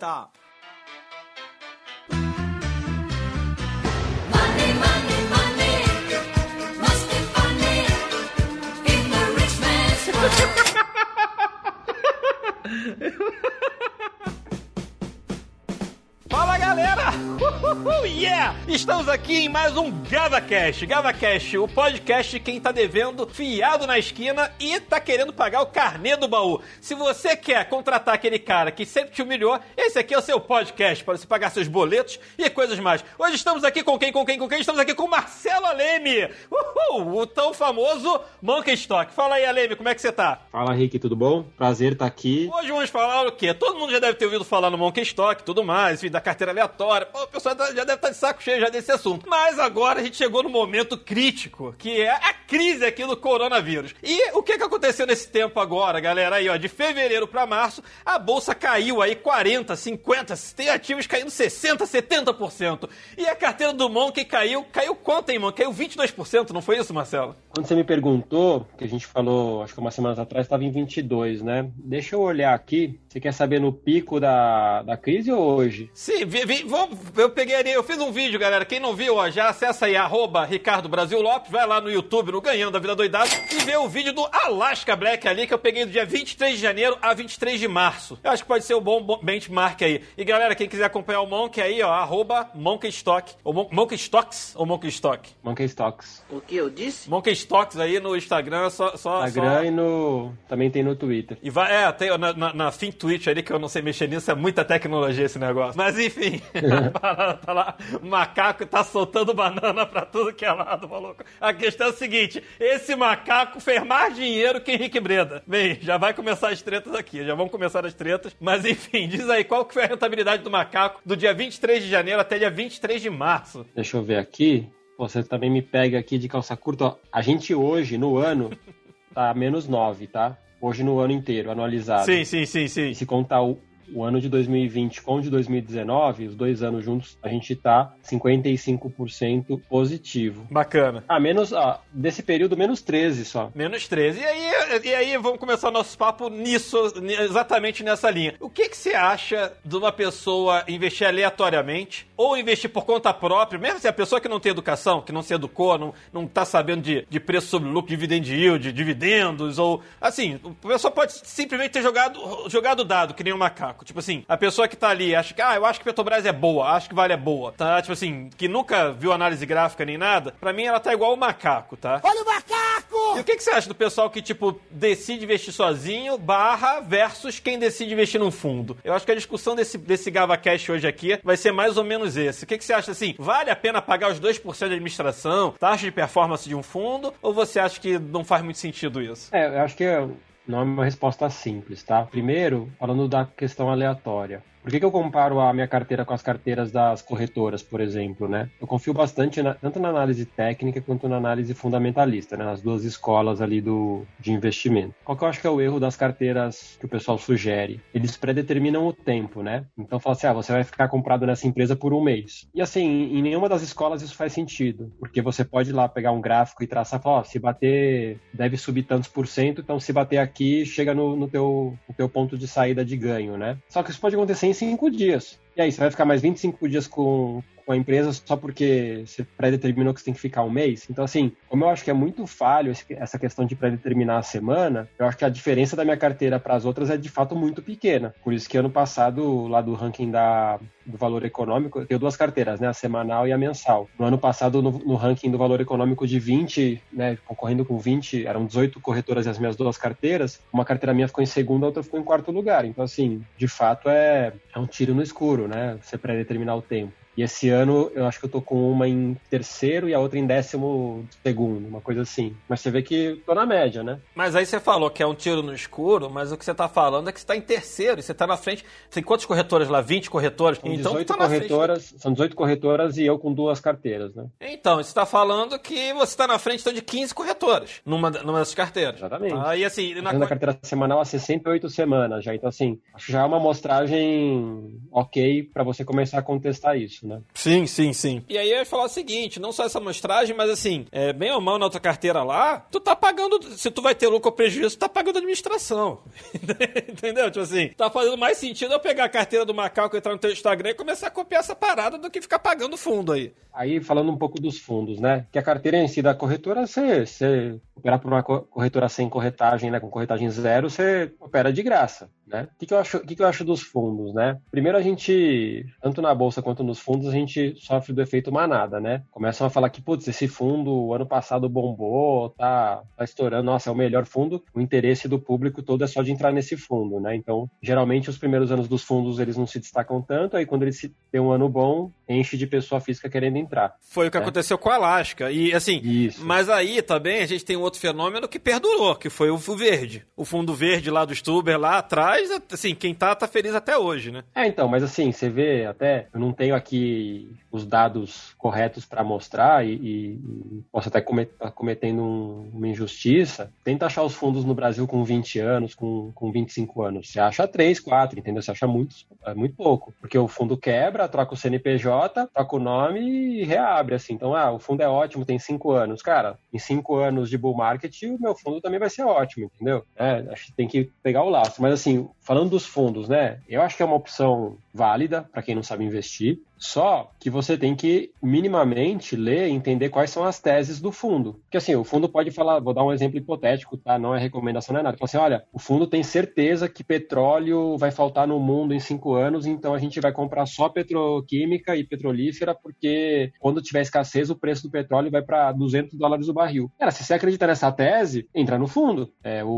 stop. Yeah! Estamos aqui em mais um GavaCast. GavaCast, o podcast de quem tá devendo fiado na esquina e tá querendo pagar o carnê do baú. Se você quer contratar aquele cara que sempre te humilhou, esse aqui é o seu podcast para você pagar seus boletos e coisas mais. Hoje estamos aqui com quem, com quem, com quem? Estamos aqui com Marcelo Aleme, Uhul, o tão famoso Monkey Stock. Fala aí, Aleme, como é que você tá? Fala, Rick, tudo bom? Prazer estar aqui. Hoje vamos falar o quê? Todo mundo já deve ter ouvido falar no Monkey Stock tudo mais, enfim, da carteira aleatória. Pô, o pessoal tá- já deve estar de saco cheio já desse assunto. Mas agora a gente chegou no momento crítico, que é a crise aqui do coronavírus. E o que que aconteceu nesse tempo agora, galera? Aí, ó, de fevereiro pra março, a bolsa caiu aí 40, 50, tem ativos caindo 60, 70%. E a carteira do Monkey caiu, caiu quanto, hein, mano? Caiu 22%, não foi isso, Marcelo? Quando você me perguntou, que a gente falou, acho que umas semanas atrás, estava em 22, né? Deixa eu olhar aqui. Você quer saber no pico da, da crise ou hoje? Sim, vi, vi- vou- eu peguei ali, eu fiz um vídeo, galera. Quem não viu, ó, já acessa aí, arroba Ricardo Brasil Lopes, vai lá no YouTube, no Ganhando a Vida Doidada, e vê o vídeo do Alaska Black ali, que eu peguei do dia 23 de janeiro a 23 de março. Eu acho que pode ser um bom bo- benchmark aí. E galera, quem quiser acompanhar o Monk aí, ó, arroba Monkey Stock, ou Mon Monkey Stocks, ou Monkey Stock? Monkey Stocks. O que eu disse? Monkey Stocks aí no Instagram, só... só Instagram só... e no, também tem no Twitter. E vai, é, tem na, na, na Think Twitch ali, que eu não sei mexer nisso, é muita tecnologia esse negócio. Mas enfim, tá lá, tá lá, o macaco tá soltando banana pra tudo que é lado, maluco. A questão é o seguinte: esse macaco fez mais dinheiro que Henrique Breda. Bem, já vai começar as tretas aqui, já vão começar as tretas. Mas enfim, diz aí, qual que foi a rentabilidade do macaco do dia 23 de janeiro até dia 23 de março? Deixa eu ver aqui. Você também me pega aqui de calça curta. Ó, a gente hoje, no ano, tá menos 9, tá? Hoje no ano inteiro, anualizado. Sim, sim, sim, sim. E se contar o, o ano de 2020 com o de 2019, os dois anos juntos, a gente tá 55% positivo. Bacana. Ah, menos, ó, desse período, menos 13 só. Menos 13. E aí, e aí vamos começar o nosso papo nisso, ni- exatamente nessa linha. O que, que você acha de uma pessoa investir aleatoriamente ou investir por conta própria, mesmo se a pessoa que não tem educação, que não se educou, não, não tá sabendo de, de preço sobre lucro, dividend yield, dividendos, ou assim, a pessoa pode simplesmente ter jogado, jogado dado, que nem um macaco. Tipo assim, a pessoa que tá ali acha que, ah, eu acho que Petrobras é boa, acho que Vale é boa, tá? Tipo assim, que nunca viu análise gráfica nem nada, pra mim ela tá igual o macaco, tá? Olha o macaco! E o que, que você acha do pessoal que, tipo, decide investir sozinho, barra, versus quem decide investir num fundo? Eu acho que a discussão desse, desse GavaCast hoje aqui vai ser mais ou menos esse. O que, que você acha, assim, vale a pena pagar os 2% de administração, taxa de performance de um fundo, ou você acha que não faz muito sentido isso? É, eu acho que não é uma resposta simples, tá? Primeiro, falando da questão aleatória. Por que, que eu comparo a minha carteira com as carteiras das corretoras, por exemplo, né? Eu confio bastante na- tanto na análise técnica quanto na análise fundamentalista, né? Nas duas escolas ali do, de investimento. Qual que eu acho que é o erro das carteiras que o pessoal sugere? Eles predeterminam o tempo, né? Então fala assim, ah, você vai ficar comprado nessa empresa por um mês. E assim, em nenhuma das escolas isso faz sentido, porque você pode ir lá pegar um gráfico e traçar, falar, ó, se bater, deve subir tantos por cento, então se bater aqui, chega no, no teu, no teu ponto de saída de ganho, né? Só que isso pode acontecer em cinco dias. E aí, você vai ficar mais 25 dias com, com a empresa só porque você predeterminou que você tem que ficar um mês? Então, assim, como eu acho que é muito falho essa questão de predeterminar a semana, eu acho que a diferença da minha carteira para as outras é de fato muito pequena. Por isso que ano passado, lá do ranking da, do valor econômico, eu tenho duas carteiras, né? A semanal e a mensal. No ano passado, no, no ranking do valor econômico de 20, né? Concorrendo com 20, eram 18 corretoras as minhas duas carteiras. Uma carteira minha ficou em segundo, a outra ficou em quarto lugar. Então, assim, de fato é, é um tiro no escuro, né? Você predeterminar o tempo. E esse ano eu acho que eu tô com uma em terceiro e a outra em décimo segundo, uma coisa assim. Mas você vê que tô na média, né? Mas aí você falou que é um tiro no escuro, mas o que você tá falando é que você tá em terceiro e você tá na frente. Tem quantas corretoras lá? 20 corretoras? São então 18 tu tá frente. corretoras, são 18 corretoras e eu com duas carteiras, né? Então, você está falando que você está na frente então, de 15 corretoras numa, numa dessas carteiras. Exatamente. Aí, assim, na, a carteira semanal há 68 semanas já. Então, assim, acho que já é uma amostragem ok para você começar a contestar isso, né? Sim, sim, sim. E aí eu ia falar o seguinte, não só essa amostragem, mas assim, é, bem ou mal na outra carteira lá, tu tá pagando, se tu vai ter lucro ou prejuízo, tu tá pagando administração. Entendeu? Tipo assim, tá fazendo mais sentido eu pegar a carteira do Macau, entrar no teu Instagram e começar a copiar essa parada do que ficar pagando fundo aí. Aí, falando um pouco dos fundos, né? Que a carteira em si da corretora, você, você operar por uma co- corretora sem corretagem, né? Com corretagem zero, você opera de graça, né? O que, que, eu acho, que, que eu acho dos fundos, né? Primeiro a gente, tanto na bolsa quanto nos fundos, a gente sofre do efeito manada, né? Começam a falar que, putz, esse fundo, o ano passado bombou, tá, tá estourando, nossa, é o melhor fundo. O interesse do público todo é só de entrar nesse fundo, né? Então, geralmente, os primeiros anos dos fundos, eles não se destacam tanto, aí quando eles se- têm um ano bom, enche de pessoa física querendo entrar. Foi o que É. aconteceu com a Alaska. E assim, Isso. mas aí também a gente tem um outro fenômeno que perdurou, que foi o verde. O fundo verde lá do Stuber, lá atrás, assim, quem tá, tá feliz até hoje, né? É, então, mas assim, você vê até, eu não tenho aqui os dados corretos para mostrar e, e- e posso até comet- tá cometendo um- uma injustiça. Tenta achar os fundos no Brasil com 20 anos, com, com 25 anos. Você acha 3, 4, entendeu? Você acha muito, é muito pouco. Porque o fundo quebra, troca o CNPJ, troca o nome e reabre, assim. Então, ah, o fundo é ótimo, tem 5 anos. Cara, em 5 anos de bull market, o meu fundo também vai ser ótimo, entendeu? É, acho que tem que pegar o laço. Mas assim, falando dos fundos, né? Eu acho que é uma opção válida para quem não sabe investir. Só que você tem que minimamente ler e entender quais são as teses do fundo. Porque assim, o fundo pode falar, vou dar um exemplo hipotético, tá? Não é recomendação, não é nada. Fala assim, olha, o fundo tem certeza que petróleo vai faltar no mundo em cinco anos, então a gente vai comprar só petroquímica e petrolífera, porque quando tiver escassez, o preço do petróleo vai para 200 dólares o barril. Cara, se você acredita nessa tese, entra no fundo. É, o,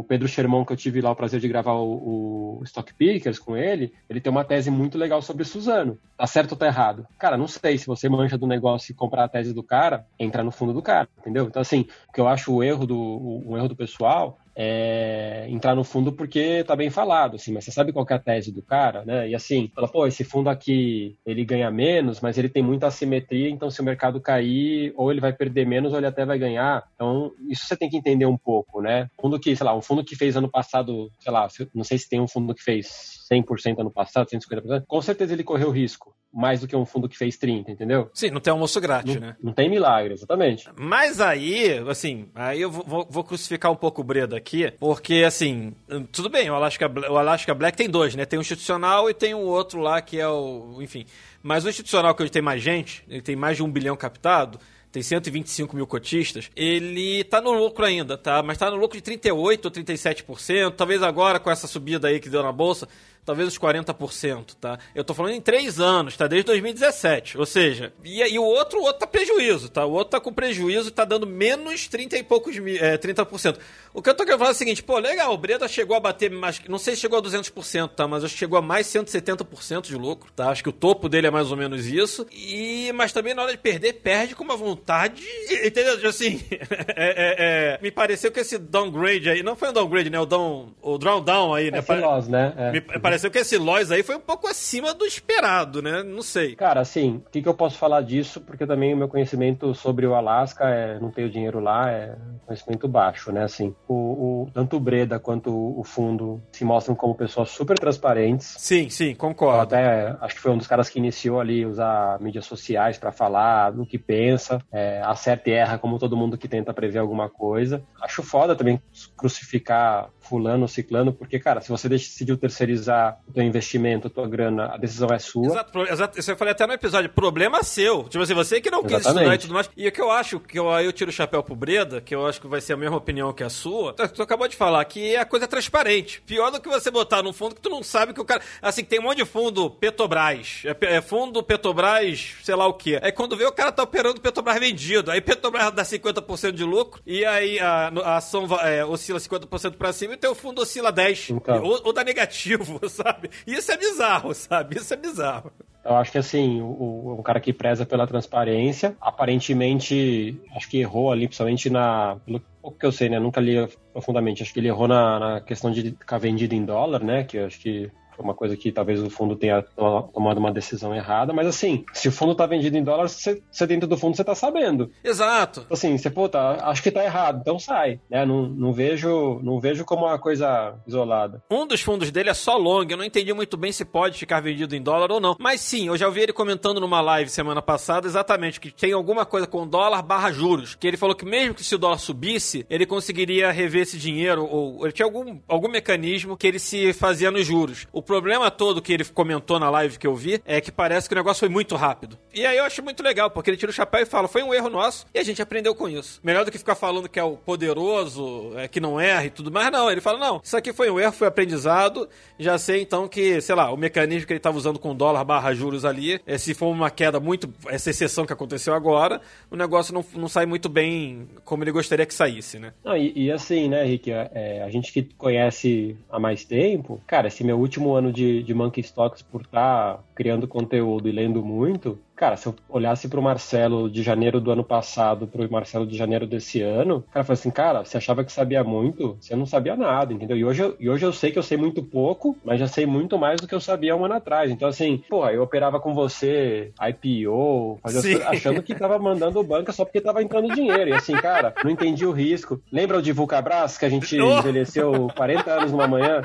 o Pedro Sherman, que eu tive lá o prazer de gravar o, o Stock Pickers com ele, ele tem uma tese muito legal sobre Suzano. Tá certo ou tá errado? Cara, não sei. Se você mancha do negócio e comprar a tese do cara, entra no fundo do cara, entendeu? Então, assim, o que eu acho o erro do, o, o erro do pessoal é entrar no fundo porque tá bem falado, assim, mas você sabe qual é a tese do cara, né? E assim, fala, pô, esse fundo aqui, ele ganha menos, mas ele tem muita assimetria, então se o mercado cair, ou ele vai perder menos, ou ele até vai ganhar. Então, isso você tem que entender um pouco, né? Fundo que, sei lá, um fundo que fez ano passado, sei lá, não sei se tem um fundo que fez 100% ano passado, 150%, com certeza ele correu risco, mais do que um fundo que fez 30, entendeu? Sim, não tem almoço grátis, Não, né? não tem milagre, exatamente. Mas aí, assim, aí eu vou- vou, crucificar um pouco o Breda aqui, porque, assim, tudo bem, o Alaska, o Alaska Black tem dois, né? Tem o institucional e tem o outro lá que é o. Enfim. Mas o institucional, que hoje tem mais gente, ele tem mais de um bilhão captado. Tem 125 mil cotistas, ele tá no lucro ainda, tá? Mas tá no lucro de 38% ou 37%. Talvez agora, com essa subida aí que deu na bolsa, talvez os 40%, tá? Eu tô falando em três anos, tá? Desde 2017. Ou seja, e, e o outro, o outro tá prejuízo, tá? O outro tá com prejuízo e tá dando menos 30 e poucos mil, é, 30%. O que eu tô querendo falar é o seguinte, pô, legal, o Breda chegou a bater mais, não sei se chegou a 200%, tá? Mas acho que chegou a mais 170% de lucro, tá? Acho que o topo dele é mais ou menos isso. E, mas também na hora de perder, perde com uma vontade, entendeu? Assim, é, é, é, me pareceu que esse downgrade aí, não foi um downgrade, né? O down, o drawdown aí, né? É veloz, né? É. Me pareceu que esse Lois aí foi um pouco acima do esperado, né? Não sei. Cara, assim, o que, que eu posso falar disso? Porque também o meu conhecimento sobre o Alasca é não tenho dinheiro lá, é conhecimento baixo, né? Assim, o, o- tanto o Breda quanto o fundo se mostram como pessoas super transparentes. Sim, sim, Eu concordo. até acho que foi um dos caras que iniciou ali usar mídias sociais para falar do que pensa, é, acerta e erra como todo mundo que tenta prever alguma coisa. Acho foda também crucificar fulano, ciclano, porque, cara, se você decidiu terceirizar o teu investimento, a tua grana, a decisão é sua. Exato, exato, isso eu falei até no episódio. Problema seu. Tipo assim, você que não quis Exatamente. estudar e tudo mais. E o que eu acho, que eu, aí eu tiro o chapéu pro Breda, que eu acho que vai ser a mesma opinião que a sua, tu, tu acabou de falar, que a coisa é transparente. Pior do que você botar num fundo que tu não sabe que o cara. Assim, tem um monte de fundo Petrobras. É, é fundo Petrobras, sei lá o quê. Aí quando vê, o cara tá operando Petrobras vendido. Aí Petrobras dá 50% de lucro, e aí a, a ação é, oscila 50% pra cima e o teu fundo oscila 10%. Então. Ou, ou dá negativo, sabe? Isso é bizarro, sabe? Isso é bizarro. Eu acho que assim, o, o- cara que preza pela transparência, aparentemente, acho que errou ali, principalmente na. Pelo pouco que eu sei, né? Nunca li profundamente. Acho que ele errou na, na questão de ficar vendido em dólar, né? Que eu acho que uma coisa que talvez o fundo tenha to- tomado uma decisão errada, mas assim, se o fundo tá vendido em dólar, você, dentro do fundo você tá sabendo. Exato. Assim, você, pô, tá, acho que tá errado, então sai, né? Não, não vejo, não vejo como uma coisa isolada. Um dos fundos dele é só long. Eu não entendi muito bem se pode ficar vendido em dólar ou não. Mas sim, eu já ouvi ele comentando numa live semana passada exatamente que tem alguma coisa com dólar barra juros. Que ele falou que mesmo que se o dólar subisse, ele conseguiria rever esse dinheiro ou ele tinha algum, algum mecanismo que ele se fazia nos juros. O problema todo que ele comentou na live que eu vi é que parece que o negócio foi muito rápido. E aí eu acho muito legal, porque ele tira o chapéu e fala: foi um erro nosso e a gente aprendeu com isso. Melhor do que ficar falando que é o poderoso, é, que não erra e tudo mais, não. Ele fala: não, isso aqui foi um erro, foi aprendizado. Já sei então que, sei lá, o mecanismo que ele estava usando com dólar barra juros ali, é, se for uma queda muito. essa exceção que aconteceu agora, o negócio não, não sai muito bem como ele gostaria que saísse, né? Não, e, e assim, né, Rick, é, a gente que conhece há mais tempo, cara, esse meu último ano de, de Monkey Stocks por estar criando conteúdo e lendo muito, cara, se eu olhasse pro Marcelo de janeiro do ano passado pro Marcelo de janeiro desse ano, o cara falou assim, cara, você achava que sabia muito, você não sabia nada, entendeu? E hoje, eu- e hoje eu sei que eu sei muito pouco, mas já sei muito mais do que eu sabia um ano atrás. Então, assim, porra, eu operava com você, IPO, fazia achando que tava mandando banca só porque tava entrando dinheiro. E assim, cara, não entendi o risco. Lembra o de Vulcabras, que a gente Oh! envelheceu 40 anos numa manhã?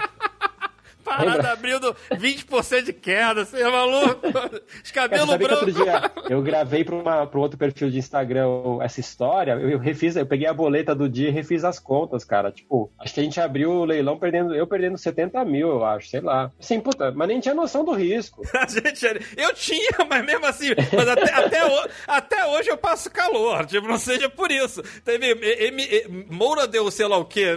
Parada abrindo 20% de queda, você é maluco? Os cabelos brancos. dia eu gravei para um outro perfil de Instagram essa história, eu, eu refiz, eu peguei a boleta do dia e refiz as contas, cara. Tipo, acho que a gente abriu o leilão perdendo, eu perdendo 70 mil, eu acho, sei lá. Assim, puta, mas nem tinha noção do risco. A gente, eu tinha, mas mesmo assim, mas até, até, ho- até hoje eu passo calor, tipo, não seja por isso. Teve, M, M- Moura deu sei lá o quê,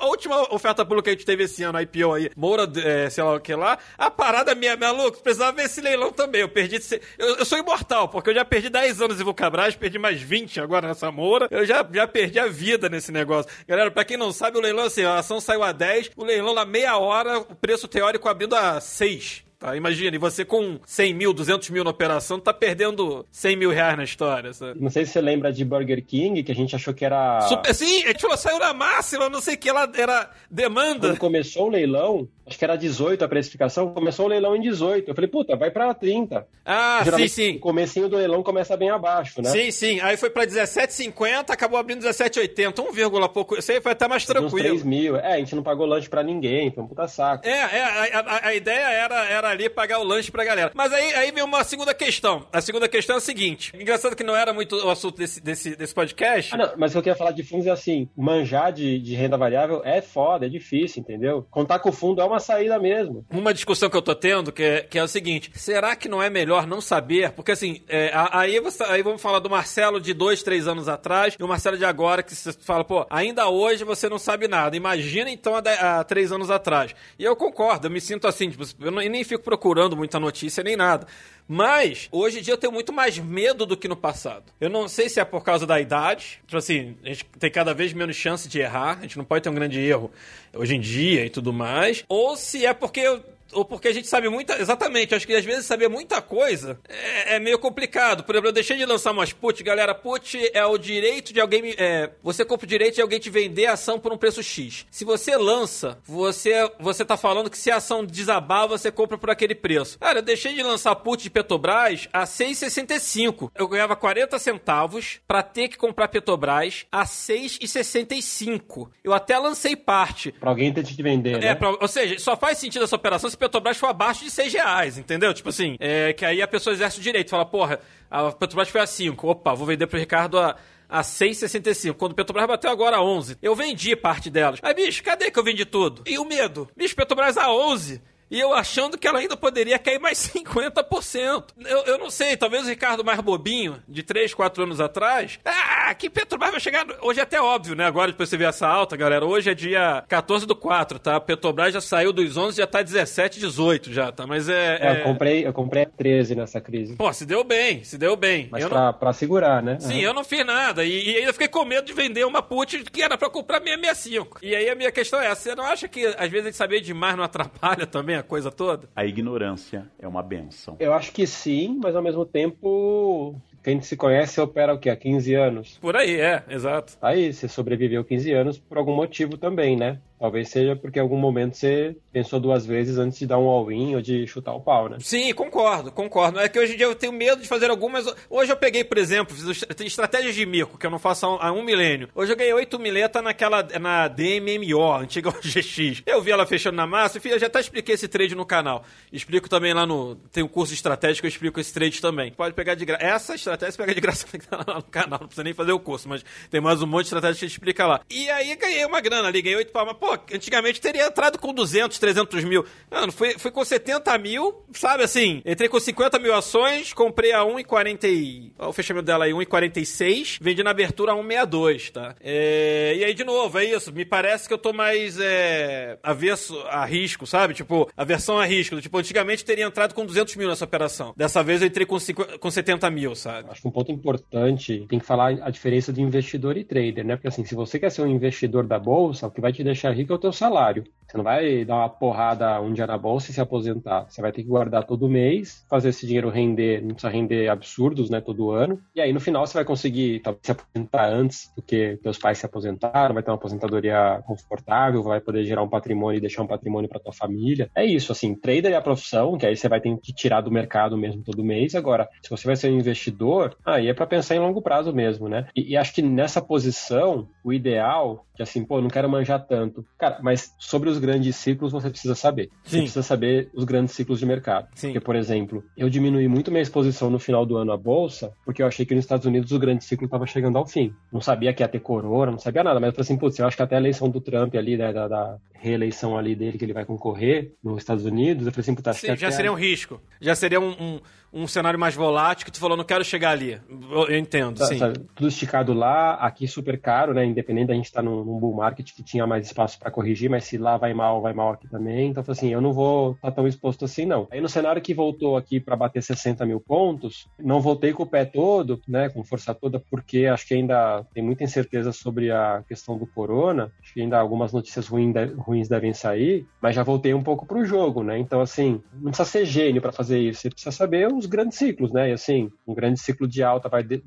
a última oferta pública que a gente teve esse ano, IPO aí, Moura, é, sei lá o que lá, a parada minha, maluco, precisava ver esse leilão também, eu perdi, eu, eu sou imortal, porque eu já perdi 10 anos em Vulcabras, perdi mais 20 agora nessa Moura, eu já, já perdi a vida nesse negócio. Galera, pra quem não sabe, o leilão assim, a ação saiu a 10, o leilão na meia hora, o preço teórico abrindo a 6. Tá, imagina, e você com 100 mil, 200 mil na operação, tá perdendo 100 mil reais na história, sabe? Não sei se você lembra de Burger King, que a gente achou que era. Super, sim, a gente falou, saiu na máxima, não sei o que lá, era demanda. Quando começou o leilão, acho que era 18 a precificação, começou o leilão em 18. Eu falei, puta, vai pra 30. Ah, sim, Geralmente, sim. O comecinho do leilão começa bem abaixo, né? Sim, sim. Aí foi pra 17,50, acabou abrindo 17,80, 1, vírgula pouco. Isso aí foi até mais De uns 3 tranquilo. mil. É, a gente não pagou lanche pra ninguém, foi um puta saco. É, é a, a- a ideia era, era ali pagar o lanche pra galera. Mas aí, aí vem uma segunda questão. A segunda questão é a seguinte: engraçado que não era muito o assunto desse, desse, desse podcast. Ah, não, mas o que eu queria falar de fundos é assim, manjar de, de renda variável é foda, é difícil, entendeu? Contar com o fundo é uma saída mesmo. Uma discussão que eu tô tendo, que é, que é o seguinte: será que não é melhor não saber? Porque assim, é, aí, você- aí vamos falar do Marcelo de dois, três anos atrás e o Marcelo de agora, que você fala, pô, ainda hoje você não sabe nada. Imagina então há, há três anos atrás. E eu concordo, eu me sinto assim, tipo, eu nem fico procurando muita notícia nem nada. Mas, hoje em dia eu tenho muito mais medo do que no passado. Eu não sei se é por causa da idade. Tipo assim, a gente tem cada vez menos chance de errar. A gente não pode ter um grande erro hoje em dia e tudo mais. Ou se é porque eu ou porque a gente sabe muita. Exatamente, acho que às vezes saber muita coisa é, é meio complicado. Por exemplo, eu deixei de lançar umas put, galera. Put é o direito de alguém. É, você compra o direito de alguém te vender a ação por um preço X. Se você lança, você, você tá falando que se a ação desabar, você compra por aquele preço. Cara, eu deixei de lançar put de Petrobras a 6,65. Eu ganhava 40 centavos pra ter que comprar Petrobras a 6,65. Eu até lancei parte. Pra alguém ter que vender, né? É, pra- ou seja, só faz sentido essa operação se Petrobras for abaixo de 6 reais, entendeu? Tipo assim, é, que aí a pessoa exerce o direito, fala, porra, a Petrobras foi a 5, opa, vou vender pro Ricardo a, a 6,65. Quando o Petrobras bateu agora a 11, eu vendi parte delas. Mas, bicho, cadê que eu vendi tudo? E o medo? Bicho, Petrobras a 11... E eu achando que ela ainda poderia cair mais 50%. Eu, eu não sei, talvez o Ricardo mais bobinho, de 3, 4 anos atrás. Ah, que Petrobras vai chegar. Hoje é até óbvio, né? Agora, depois você ver essa alta, galera. Hoje é dia 14 do 4, tá? Petrobras já saiu dos 11, já tá 17, 18 já, tá? Mas é. É, é- eu comprei, eu comprei a 13 nessa crise. Pô, se deu bem, se deu bem. Mas eu não... pra, pra segurar, né? Sim, eu não fiz nada. E, e ainda fiquei com medo de vender uma put que era pra comprar 665. E aí a minha questão é você não acha que às vezes a gente saber demais não atrapalha também a coisa toda? A ignorância é uma benção. Eu acho que sim, mas ao mesmo tempo, quem se conhece opera o quê? Há 15 anos. Por aí, é, exato. Aí, você sobreviveu 15 anos por algum motivo também, né? Talvez seja porque em algum momento você pensou duas vezes antes de dar um all-in ou de chutar o pau, né? Sim, concordo, concordo. É que hoje em dia eu tenho medo de fazer algumas. Hoje eu peguei, por exemplo, estratégias de mico, que eu não faço há um, milênio. Hoje eu ganhei 8 mileta naquela. na DMMO, antiga OGX. Eu vi ela fechando na massa, enfim, eu já até expliquei esse trade no canal. Explico também lá no. Tem um curso estratégico, eu explico esse trade também. Pode pegar de graça. Essa estratégia você pega de graça lá no canal, não precisa nem fazer o curso, mas tem mais um monte de estratégia que explica lá. E aí ganhei uma grana ali, ganhei 8 palmas. Pô, antigamente teria entrado com 200, 300 mil. Mano, fui, fui com 70 mil, sabe assim? Entrei com 50 mil ações, comprei a 1,40. e- Ó, o fechamento dela aí, 1,46. Vendi na abertura a 1,62, tá? É, e aí, de novo, é isso. Me parece que eu tô mais é, avesso a risco, sabe? Tipo, aversão a risco. Tipo, antigamente teria entrado com 200 mil nessa operação. Dessa vez eu entrei com, 50, com 70 mil, sabe? Acho que um ponto importante tem que falar a diferença de investidor e trader, né? Porque assim, se você quer ser um investidor da bolsa, o que vai te deixar rico é o teu salário. Você não vai dar uma porrada um dia na bolsa e se aposentar. Você vai ter que guardar todo mês, fazer esse dinheiro render, não precisa render absurdos, né, todo ano. E aí no final você vai conseguir talvez se aposentar antes do que teus pais se aposentaram, vai ter uma aposentadoria confortável, vai poder gerar um patrimônio e deixar um patrimônio para tua família. É isso, assim, trader é a profissão, que aí você vai ter que tirar do mercado mesmo todo mês. Agora, se você vai ser um investidor, aí é para pensar em longo prazo mesmo, né? E, e acho que nessa posição, o ideal, que assim, pô, não quero manjar tanto. Cara, mas sobre os grandes ciclos você precisa saber. Você Sim. precisa saber os grandes ciclos de mercado. Sim. Porque, por exemplo, eu diminui muito minha exposição no final do ano à bolsa, porque eu achei que nos Estados Unidos o grande ciclo estava chegando ao fim. Não sabia que ia ter corona, não sabia nada, mas eu falei assim, putz, eu acho que até a eleição do Trump ali, né, da, da reeleição ali dele, que ele vai concorrer nos Estados Unidos, eu falei assim, putz, acho Sim, que já até- seria um risco. Já seria um, um, um cenário mais volátil que tu falou, não quero chegar ali. Eu, entendo, Tá, sim. sabe, tudo esticado lá, aqui super caro, né? Independente da gente estar num, num bull market que tinha mais espaço para corrigir, mas se lá vai mal, vai mal aqui também. Então, assim, eu não vou estar tão exposto assim, não. Aí no cenário que voltou aqui para bater 60 mil pontos, não voltei com o pé todo, né? Com força toda, porque acho que ainda tem muita incerteza sobre a questão do corona. Acho que ainda algumas notícias ruim de- ruins devem sair, mas já voltei um pouco pro jogo, né? Então, assim, não precisa ser gênio para fazer isso. Você precisa saber os grandes ciclos, né? E assim, um grande ciclo de alta vai, de-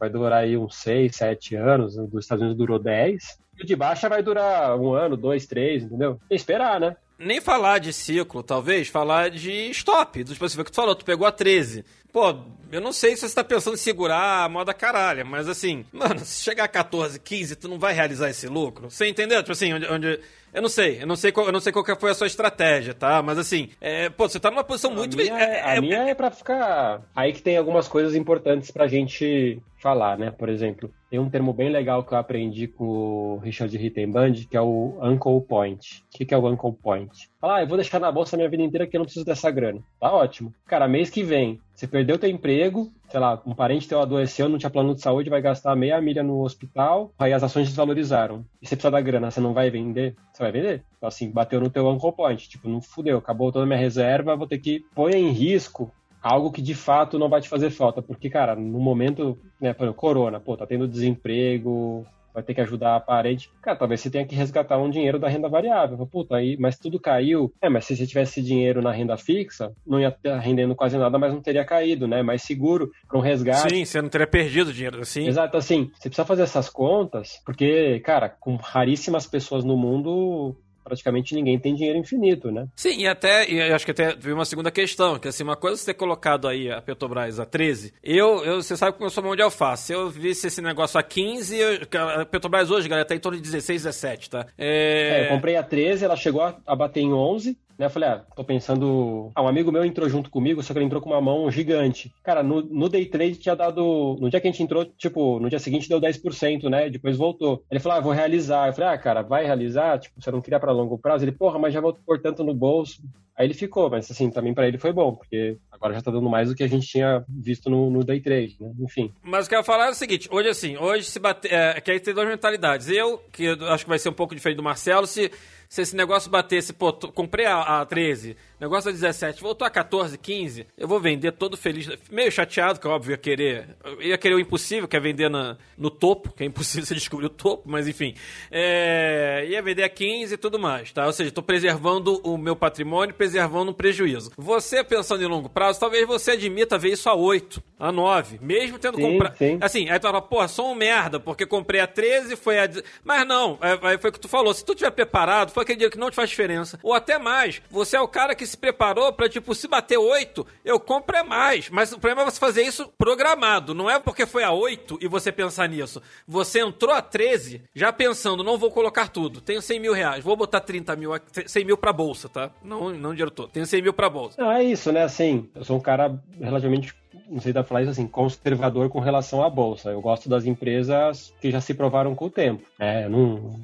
vai durar aí uns 6, 7 anos. O dos Estados Unidos durou 10. E o de baixa vai durar um ano, dois, três, entendeu? Tem que esperar, né? Nem falar de ciclo, talvez, falar de stop. Do tipo assim, que tu falou, tu pegou a 13. Pô, eu não sei se você tá pensando em segurar a moda caralha, mas assim, mano, se chegar a 14, 15, tu não vai realizar esse lucro? Você entendeu? Tipo assim, onde. onde- eu não sei, eu não sei, qual, eu não sei qual que foi a sua estratégia, tá? Mas assim, é, pô, você tá numa posição muito. a minha, é- a é- minha é pra ficar. Aí que tem algumas coisas importantes pra gente falar, né? Por exemplo, tem um termo bem legal que eu aprendi com o Richard Rittenband, que é o Uncle Point. O que que é o Uncle Point? Fala, ah, eu vou deixar na bolsa a minha vida inteira que eu não preciso dessa grana. Tá ótimo. Cara, mês que vem, você perdeu teu emprego, sei lá, um parente teu adoeceu, não tinha plano de saúde, vai gastar meia milha no hospital, aí as ações desvalorizaram. E você precisa da grana, você não vai vender? Você vai vender? Então, assim, bateu no teu Uncle Point. Tipo, não fudeu, acabou toda a minha reserva, vou ter que pôr em risco algo que de fato não vai te fazer falta. Porque, cara, no momento, né, por exemplo, corona, pô, tá tendo desemprego, vai ter que ajudar a parente. Cara, talvez você tenha que resgatar um dinheiro da renda variável. Puta, aí, mas tudo caiu. É, mas se você tivesse dinheiro na renda fixa, não ia estar rendendo quase nada, mas não teria caído, né? Mais seguro para um resgate. Sim, você não teria perdido dinheiro assim. Exato, assim, você precisa fazer essas contas, porque, cara, com raríssimas pessoas no mundo, praticamente ninguém tem dinheiro infinito, né? Sim, e até, e acho que até veio uma segunda questão, que assim, uma coisa é você ter colocado aí a Petrobras a 13, eu, eu você sabe como eu sou mão de alface, se eu visse esse negócio a 15, eu, a Petrobras hoje, galera, tá em torno de 16, 17, tá? É, É, eu comprei a 13, ela chegou a, a bater em 11, né? Eu falei, ah, tô pensando. Ah, um amigo meu entrou junto comigo, só que ele entrou com uma mão gigante. Cara, no, no day trade tinha dado. No dia que a gente entrou, tipo, no dia seguinte deu 10%, né? Depois voltou. Ele falou, ah, vou realizar. Eu falei, ah, cara, vai realizar? Tipo, você não queria pra longo prazo? Ele, porra, mas já vou pôr tanto no bolso. Aí ele ficou, mas assim, também pra ele foi bom, porque agora já tá dando mais do que a gente tinha visto no, no day trade, né? Enfim. Mas o que eu ia falar é o seguinte, hoje assim, hoje se bater, é, que aí tem duas mentalidades, eu, que eu acho que vai ser um pouco diferente do Marcelo, se, se esse negócio batesse, pô, comprei a, a 13, negócio a 17, voltou a 14, 15, eu vou vender todo feliz, meio chateado, que é óbvio, ia querer, ia querer o impossível, que é vender na, no topo, que é impossível você descobrir o topo, mas enfim, é, ia vender a 15 e tudo mais, tá? Ou seja, tô preservando o meu patrimônio, preservando um prejuízo. Você pensando em longo prazo, talvez você admita ver isso a 8, a 9, mesmo tendo comprado. sim. Assim, aí tu fala, pô, sou um merda, porque comprei a 13, foi a. Mas não, é, é, foi o que tu falou. Se tu tiver preparado, foi aquele dia que não te faz diferença. Ou até mais, você é o cara que se preparou pra, tipo, se bater 8, eu compro é mais. Mas o problema é você fazer isso programado. Não é porque foi a 8 e você pensar nisso. Você entrou a 13 já pensando, não vou colocar tudo. Tenho 100 mil reais, vou botar 30 mil, aqui, 100 mil pra bolsa, tá? Não, não dinheiro todo. Tenho 100 mil pra bolsa. Não, é isso, né? Assim, eu sou um cara relativamente, não sei pra falar isso assim, conservador com relação à bolsa. Eu gosto das empresas que já se provaram com o tempo. É, não.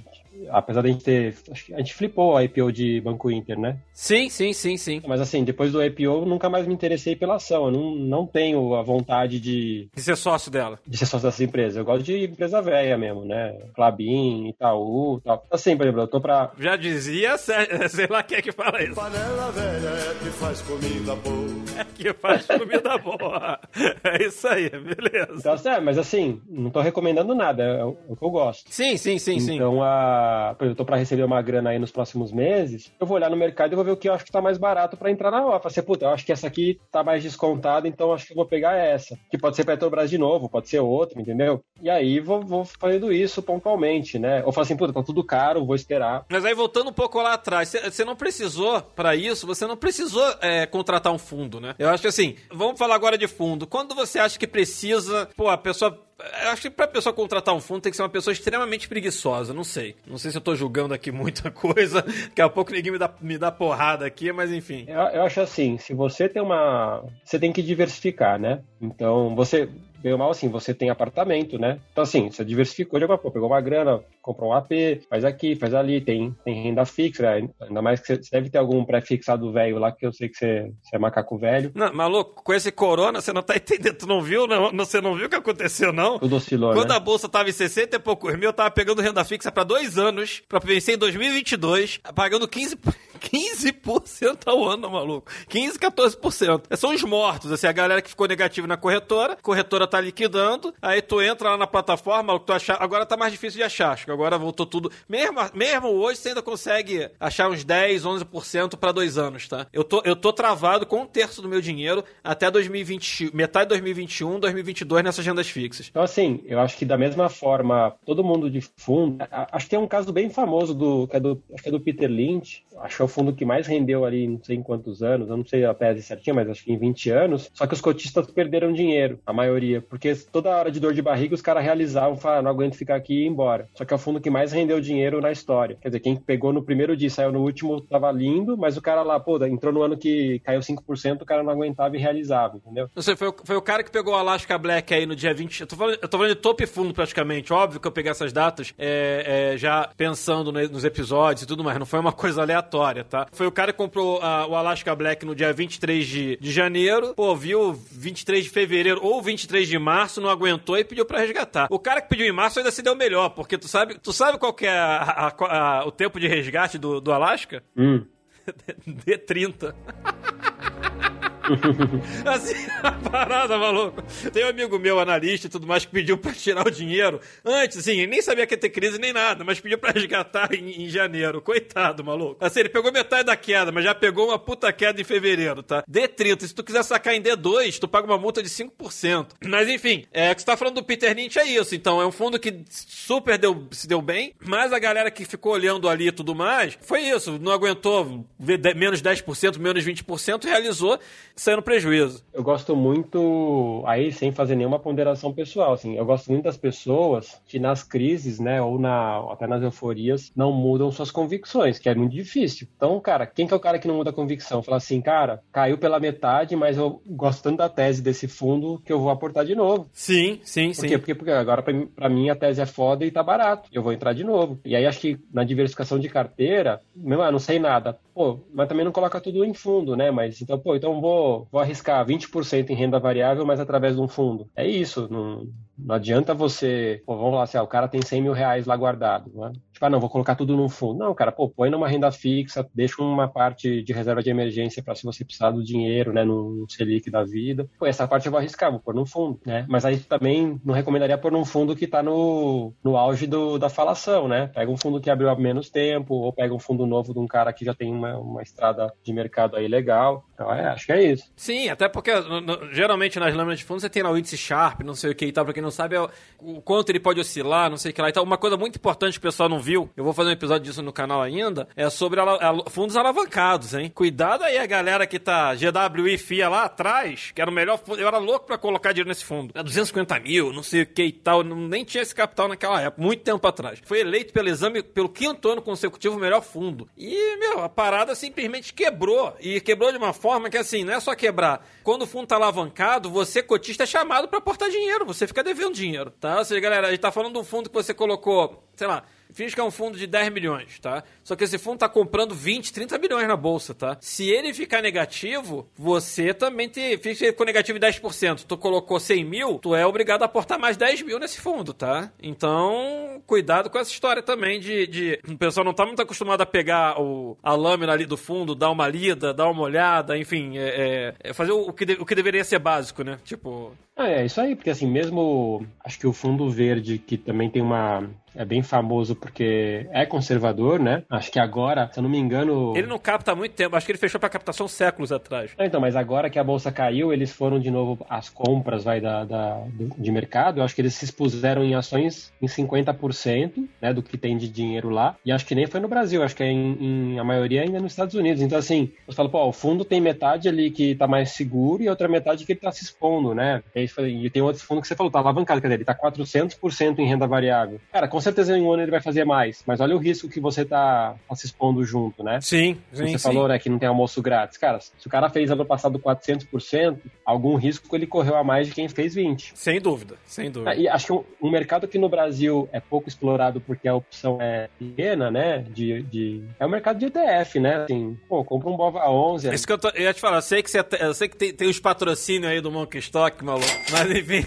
Apesar da gente ter. acho que A gente flipou a IPO de Banco Inter, né? Sim, sim, sim, sim. Mas assim, depois do IPO, eu nunca mais me interessei pela ação. Eu não, não tenho a vontade de, De ser sócio dela. de ser sócio dessas empresas. Eu gosto de empresa velha mesmo, né? Clabin, Itaú e tal. Assim, por exemplo, eu tô pra. Já dizia, sei lá quem é que fala isso. Panela velha é que faz comida boa. É que faz comida boa. É isso aí, beleza. Então, é, mas assim, não tô recomendando nada, é o, é o que eu gosto. Sim, sim, sim, sim. Então, a... por exemplo, pra receber uma grana aí nos próximos meses, eu vou olhar no mercado e vou ver o que eu acho que tá mais barato pra entrar na hora. Falar assim, puta, eu acho que essa aqui tá mais descontada, então acho que eu vou pegar essa. Que pode ser Petrobras de novo, pode ser outra, entendeu? E aí vou, vou fazendo isso pontualmente, né? Ou falo assim, puta, tá tudo caro, vou esperar. Mas aí voltando um pouco lá atrás, você não precisou, pra isso, você não precisou é, contratar um fundo, né? Eu acho que assim, vamos falar agora de fundo. Quando você acha que precisa, pô, a pessoa. Acho que pra pessoa contratar um fundo tem que ser uma pessoa extremamente preguiçosa, não sei. Não sei se eu tô julgando aqui muita coisa, daqui a pouco ninguém me dá, me dá porrada aqui, mas enfim. Eu, eu acho assim, se você tem uma. Você tem que diversificar, né? Então, você. Ou mal assim, você tem apartamento, né? Então, assim, você diversificou de alguma coisa, pegou uma grana, comprou um AP, faz aqui, faz ali, tem, tem renda fixa, né? ainda mais que você, deve ter algum pré-fixado velho lá, que eu sei que você, você é macaco velho. Não, maluco, com esse corona, você não tá entendendo. Tu não viu, não? Você não viu o que aconteceu, não? Tudo oscilou, Quando né? a bolsa tava em 60 e poucos mil, eu tava pegando renda fixa pra dois anos, pra vencer em 2022, pagando 15, 15% ao ano, maluco. 15, 14%. São os mortos, assim, a galera que ficou negativa na corretora, corretora tá liquidando, aí tu entra lá na plataforma, tu achar, agora tá mais difícil de achar, acho que agora voltou tudo. Mesmo, mesmo hoje, você ainda consegue achar uns 10, 11% pra dois anos, tá? Eu tô, eu tô travado com um terço do meu dinheiro até 2020, metade de 2021, 2022 nessas rendas fixas. Então, assim, eu acho que da mesma forma, todo mundo de fundo. Acho que tem um caso bem famoso do. Que é do acho que é do Peter Lynch. Acho é o fundo que mais rendeu ali, não sei em quantos anos, eu não sei a tese certinha, mas acho que em 20 anos. Só que os cotistas perderam dinheiro, a maioria. Porque toda hora de dor de barriga os caras realizavam, falaram, "Ah, não aguento ficar aqui e ir embora. Só que é o fundo que mais rendeu dinheiro na história. Quer dizer, quem pegou no primeiro dia e saiu no último tava lindo, mas o cara lá, pô, entrou no ano que caiu 5%, o cara não aguentava e realizava, entendeu? Não sei, foi, o- foi o cara que pegou o Alaska Black aí no dia 20. Eu tô falando, eu tô falando de topo e fundo praticamente. Óbvio que eu peguei essas datas é, é, já pensando nos episódios e tudo mais. Não foi uma coisa aleatória, tá? Foi o cara que comprou ah, o Alaska Black no dia 23 de, de janeiro. Pô, viu 23 de fevereiro ou 23 de março, não aguentou e pediu pra resgatar. O cara que pediu em março ainda se deu melhor, porque tu sabe, tu sabe qual que é a- a- a- o tempo de resgate do, do Alaska? Hum. D30. assim, a parada, maluco. Tem um amigo meu, analista e tudo mais, que pediu pra tirar o dinheiro antes, assim, nem sabia que ia ter crise nem nada, mas pediu pra resgatar em, em janeiro. Coitado, maluco. Assim, ele pegou metade da queda, mas já pegou uma puta queda em fevereiro, tá? D30. Se tu quiser sacar em D2, tu paga uma multa de 5%. Mas enfim, é o que você tá falando do Peter Lynch é isso. Então, é um fundo que super deu, se deu bem, mas a galera que ficou olhando ali e tudo mais, foi isso. Não aguentou ver de- menos 10%, menos 20%, realizou, saiu no prejuízo. Eu gosto muito, aí sem fazer nenhuma ponderação pessoal, assim, eu gosto muito das pessoas que nas crises, né, ou na, até nas euforias, não mudam suas convicções, que é muito difícil. Então, cara, quem que é o cara que não muda a convicção? Fala assim, cara, caiu pela metade, mas eu gosto tanto da tese desse fundo que eu vou aportar de novo. Sim, sim, Por sim. quê? Porque, porque agora pra mim, pra mim a tese é foda e tá barato. Eu vou entrar de novo. E aí acho que na diversificação de carteira, meu, ah, não sei nada. Pô, mas também não coloca tudo em fundo, né? Mas então, pô, então vou, vou arriscar 20% em renda variável, mas através de um fundo. É isso. Não, Não adianta você, pô, vamos lá, assim, ah, o cara tem 100 mil reais lá guardado, né? Tipo, ah, não, vou colocar tudo num fundo. Não, cara, pô, põe numa renda fixa, deixa uma parte de reserva de emergência para se você precisar do dinheiro, né, no Selic da vida. Pô, essa parte eu vou arriscar, vou pôr num fundo, né? Mas aí também não recomendaria pôr num fundo que tá no, no auge do, da falação, né? Pega um fundo que abriu há menos tempo, ou pega um fundo novo de um cara que já tem uma, uma estrada de mercado aí legal. Então, é, acho que é isso. Sim, até porque no- no- geralmente nas lâminas de fundo você tem lá o índice Sharp, não sei o que e tal. Pra quem não sabe, é o, o quanto ele pode oscilar, não sei o que lá e tal. Uma coisa muito importante que o pessoal não viu, eu vou fazer um episódio disso no canal ainda, é sobre ala- fundos alavancados, hein? Cuidado aí a galera que tá GWI FIA lá atrás, que era o melhor fundo. Eu era louco pra colocar dinheiro nesse fundo. É 250 mil, não sei o que e tal. não- nem tinha esse capital naquela época, muito tempo atrás. Foi eleito pelo exame, pelo quinto ano consecutivo, o melhor fundo. E, meu, a parada simplesmente quebrou. E quebrou de uma forma que, assim, não é só quebrar. Quando o fundo tá alavancado, você, cotista, é chamado pra aportar dinheiro. Você fica devendo dinheiro, tá? Ou seja, galera, a gente tá falando de um fundo que você colocou, sei lá, Finge que é um fundo de 10 milhões, tá? Só que esse fundo tá comprando 20, 30 milhões na bolsa, tá? Se ele ficar negativo, você também tem. Fica com negativo de 10%. Tu colocou 100 mil, tu é obrigado a aportar mais 10 mil nesse fundo, tá? Então, cuidado com essa história também de. de... O pessoal não tá muito acostumado a pegar o, a lâmina ali do fundo, dar uma lida, dar uma olhada, enfim, é, é- é fazer o que, de- o que deveria ser básico, né? Tipo. Ah, é isso aí, porque assim, mesmo acho que o fundo verde, que também tem uma. É bem famoso porque é conservador, né? Acho que agora, se eu não me engano. Ele não capta há muito tempo, acho que ele fechou pra captação séculos atrás. Ah, Então, mas agora que a bolsa caiu, eles foram de novo às compras vai, da, da- de mercado. Eu acho que eles se expuseram em ações em 50% né, do que tem de dinheiro lá. E acho que nem foi no Brasil, acho que é em, em- a maioria ainda nos Estados Unidos. Então, assim, você fala, pô, o fundo tem metade ali que tá mais seguro e outra metade que ele tá se expondo, né? E, aí e tem outro fundo que você falou, tá alavancado, quer dizer, ele tá 400% em renda variável. Cara, com certeza em um ano ele vai fazer mais, mas olha o risco que você tá, tá se expondo junto, né? Sim, sim. Você sim. falou, né, que não tem almoço grátis. Cara, se o cara fez ano passado 400%, algum risco ele correu a mais de quem fez 20%. Sem dúvida, sem dúvida. E acho que um, um mercado que no Brasil é pouco explorado porque a opção é pequena, né? De, de- é o mercado de ETF, né? Assim, pô, compra um Bova 11. Isso que eu, tô, eu ia te falar, eu sei que, você, eu sei que tem, tem os patrocínios aí do Monkey Stock, maluco. Mas enfim,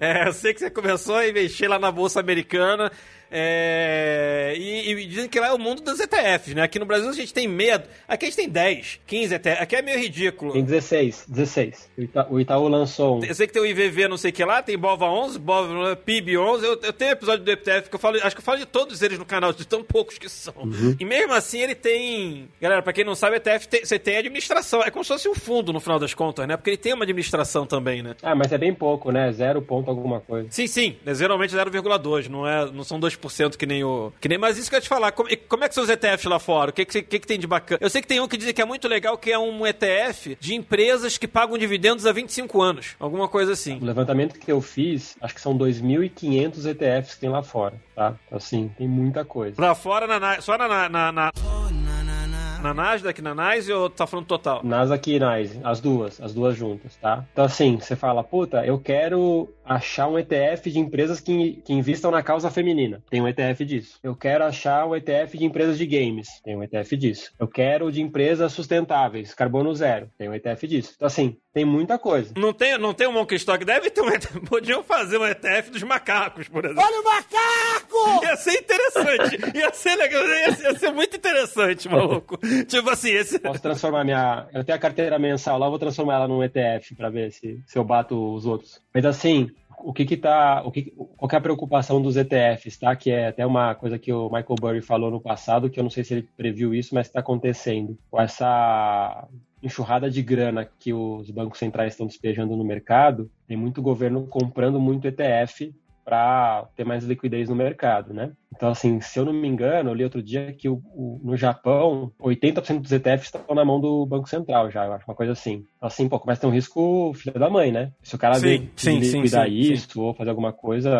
é, eu sei que você começou a investir lá na Bolsa Americana. É, e, e dizem que lá é o mundo dos ETFs, né? Aqui no Brasil a gente tem medo. Aqui a gente tem 10, 15 ETFs. Aqui é meio ridículo. Tem 16, 16. O Ita- o Itaú lançou um. Eu sei que tem o IVV não sei o que lá, tem Bova 11, Bova PIB 11. Eu, eu tenho episódio do ETF que eu falo, acho que eu falo de todos eles no canal, de tão poucos que são. E mesmo assim ele tem. Galera, pra quem não sabe, ETF tem- você tem administração. É como se fosse um fundo no final das contas, né? Porque ele tem uma administração também, né? Ah, mas é bem pouco, né? Zero ponto alguma coisa. Sim, sim, é geralmente 0,2, não é, não são 2% que nem o que nem, mas isso que eu ia te falar, como, como é que são os ETFs lá fora? O que que, que que tem de bacana? Eu sei que tem um que dizem que é muito legal, que é um ETF de empresas que pagam dividendos há 25 anos, alguma coisa assim. O levantamento que eu fiz, acho que são 2.500 ETFs que tem lá fora, tá? Assim, tem muita coisa. Lá fora, na, na- só na, na, na, na, na Nasdaq, na NYSE ou tá falando total? Nasdaq e NYSE, as duas, as duas juntas, tá? Então assim, você fala, puta, eu quero achar um ETF de empresas que, que investam na causa feminina. Tem um ETF disso. Eu quero achar um ETF de empresas de games. Tem um ETF disso. Eu quero de empresas sustentáveis, carbono zero. Tem um ETF disso. Então assim, tem muita coisa. Não tem, não tem um Monkey Stock, deve ter um ETF. Podiam fazer um ETF dos macacos, por exemplo. Olha o macaco! Ia ser interessante. Ia ser legal. Ia ser, ia ser muito interessante, maluco. tipo assim, esse. Posso transformar minha. Eu tenho a carteira mensal lá, vou transformar ela num ETF pra ver se, se eu bato os outros. Mas assim, o que que tá. O que, qual que é a preocupação dos ETFs, tá? Que é até uma coisa que o Michael Burry falou no passado, que eu não sei se ele previu isso, mas está acontecendo. Com essa enxurrada de grana que os bancos centrais estão despejando no mercado, tem muito governo comprando muito ETF para ter mais liquidez no mercado, né? Então, assim, se eu não me engano, eu li outro dia que o, o- no Japão, 80% dos ETFs estão na mão do Banco Central já, eu acho, uma coisa assim. Então, assim, pô, começa a ter um risco filho da mãe, né? Se o cara Sim, sim, sim, liquidar sim, isso ou fazer alguma coisa,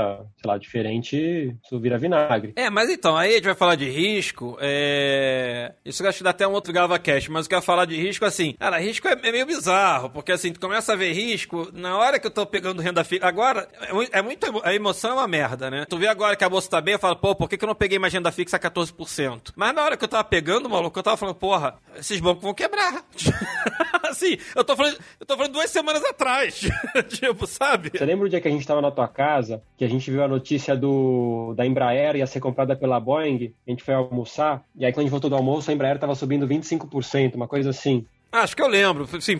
sei lá, diferente, isso vira vinagre. É, mas então, aí a gente vai falar de risco. É... Isso eu acho que dá até um outro GavaCast, mas eu quero falar de risco assim. Cara, risco é, é meio bizarro, porque assim, tu começa a ver risco na hora que eu tô pegando renda fixa. Agora, é é muito. A emoção é uma merda, né? Tu vê agora que a bolsa tá bem, eu falo, pô, por que, que eu não peguei mais renda fixa a 14%? Mas na hora que eu tava pegando, maluco, eu tava falando, porra, esses bancos vão quebrar. assim, eu tô falando, eu tô falando duas semanas atrás. tipo, sabe? Você lembra o dia que a gente tava na tua casa, que a gente viu a notícia do da Embraer ia ser comprada pela Boeing? A gente foi almoçar, e aí quando a gente voltou do almoço, a Embraer tava subindo 25%, uma coisa assim. Acho que eu lembro. Sim,